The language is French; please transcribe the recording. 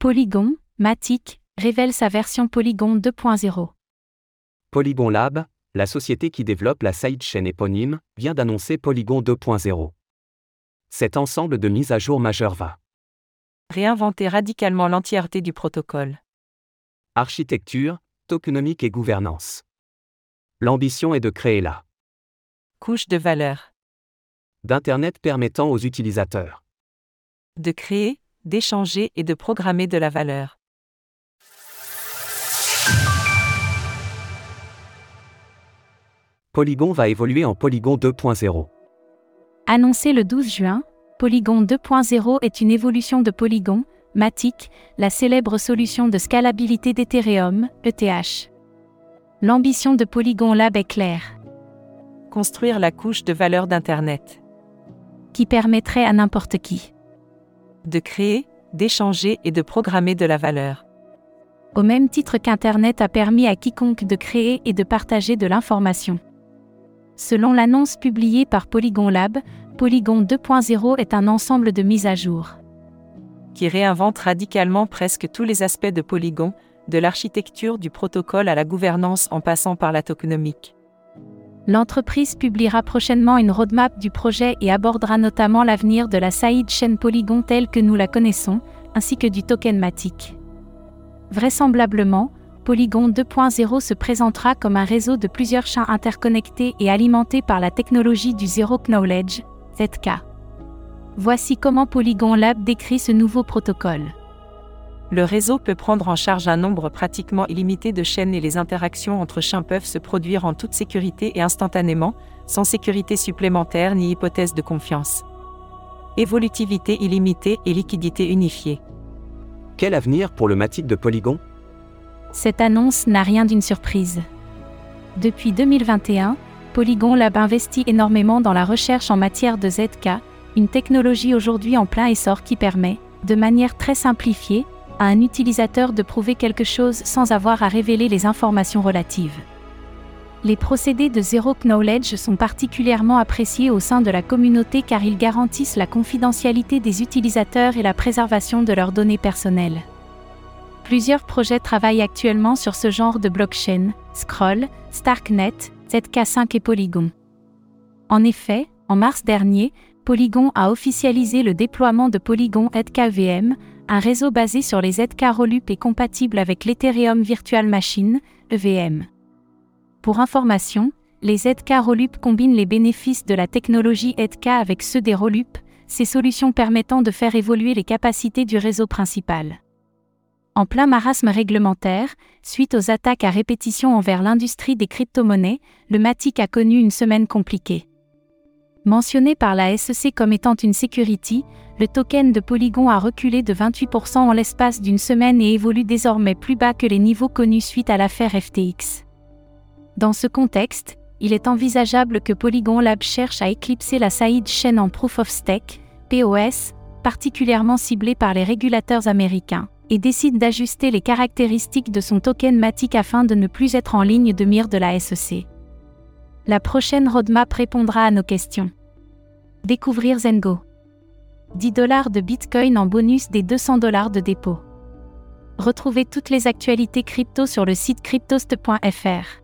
Polygon, Matic, révèle sa version Polygon 2.0. Polygon Lab, la société qui développe la sidechain éponyme, vient d'annoncer Polygon 2.0. Cet ensemble de mises à jour majeures va réinventer radicalement l'entièreté du protocole. architecture, tokenomique et gouvernance. L'ambition est de créer la Couche de valeur. d'Internet permettant aux utilisateurs De créer, d'échanger et de programmer de la valeur. Polygon va évoluer en Polygon 2.0. Annoncé le 12 juin, Polygon 2.0 est une évolution de Polygon, Matic, la célèbre solution de scalabilité d'Ethereum, ETH. L'ambition de Polygon Lab est claire, Construire la couche de valeur d'Internet. qui permettrait à n'importe qui, De créer, d'échanger et de programmer de la valeur. au même titre qu'Internet a permis à quiconque de créer et de partager de l'information. Selon l'annonce publiée par Polygon Lab, Polygon 2.0 est un ensemble de mises à jour. Qui réinvente radicalement presque tous les aspects de Polygon, de l'architecture du protocole à la gouvernance en passant par la tokenomique. L'entreprise publiera prochainement une roadmap du projet et abordera notamment l'avenir de la sidechain Polygon telle que nous la connaissons, ainsi que du token Matic. Vraisemblablement, Polygon 2.0 se présentera comme un réseau de plusieurs champs interconnectés et alimentés par la technologie du Zero Knowledge, ZK. Voici comment Polygon Lab décrit ce nouveau protocole. Le réseau peut prendre en charge un nombre pratiquement illimité de chaînes et les interactions entre chaînes peuvent se produire en toute sécurité et instantanément, sans sécurité supplémentaire ni hypothèse de confiance. Évolutivité illimitée et liquidité unifiée. Quel avenir pour le Matic de Polygon? Cette annonce n'a rien d'une surprise. Depuis 2021, Polygon Lab investit énormément dans la recherche en matière de ZK, une technologie aujourd'hui en plein essor qui permet, de manière très simplifiée, à un utilisateur de prouver quelque chose sans avoir à révéler les informations relatives. Les procédés de Zero Knowledge sont particulièrement appréciés au sein de la communauté car ils garantissent la confidentialité des utilisateurs et la préservation de leurs données personnelles. Plusieurs projets travaillent actuellement sur ce genre de blockchain, Scroll, Starknet, ZK5 et Polygon. En effet, en mars dernier, Polygon a officialisé le déploiement de Polygon ZKVM, un réseau basé sur les ZK Rollup et compatible avec l'Ethereum Virtual Machine, EVM. Pour information, les ZK Rollup combinent les bénéfices de la technologie ZK avec ceux des Rollup, ces solutions permettant de faire évoluer les capacités du réseau principal. En plein marasme réglementaire, suite aux attaques à répétition envers l'industrie des crypto-monnaies, le Matic a connu une semaine compliquée. Mentionné par la SEC comme étant une security, le token de Polygon a reculé de 28% en l'espace d'une semaine et évolue désormais plus bas que les niveaux connus suite à l'affaire FTX. Dans ce contexte, il est envisageable que Polygon Lab cherche à éclipser la side chain en Proof of Stake, POS, particulièrement ciblée par les régulateurs américains, et décide d'ajuster les caractéristiques de son token Matic afin de ne plus être en ligne de mire de la SEC. La prochaine roadmap répondra à nos questions. Découvrir Zengo. 10 dollars de Bitcoin en bonus des 200 dollars de dépôt. Retrouvez toutes les actualités crypto sur le site cryptost.fr.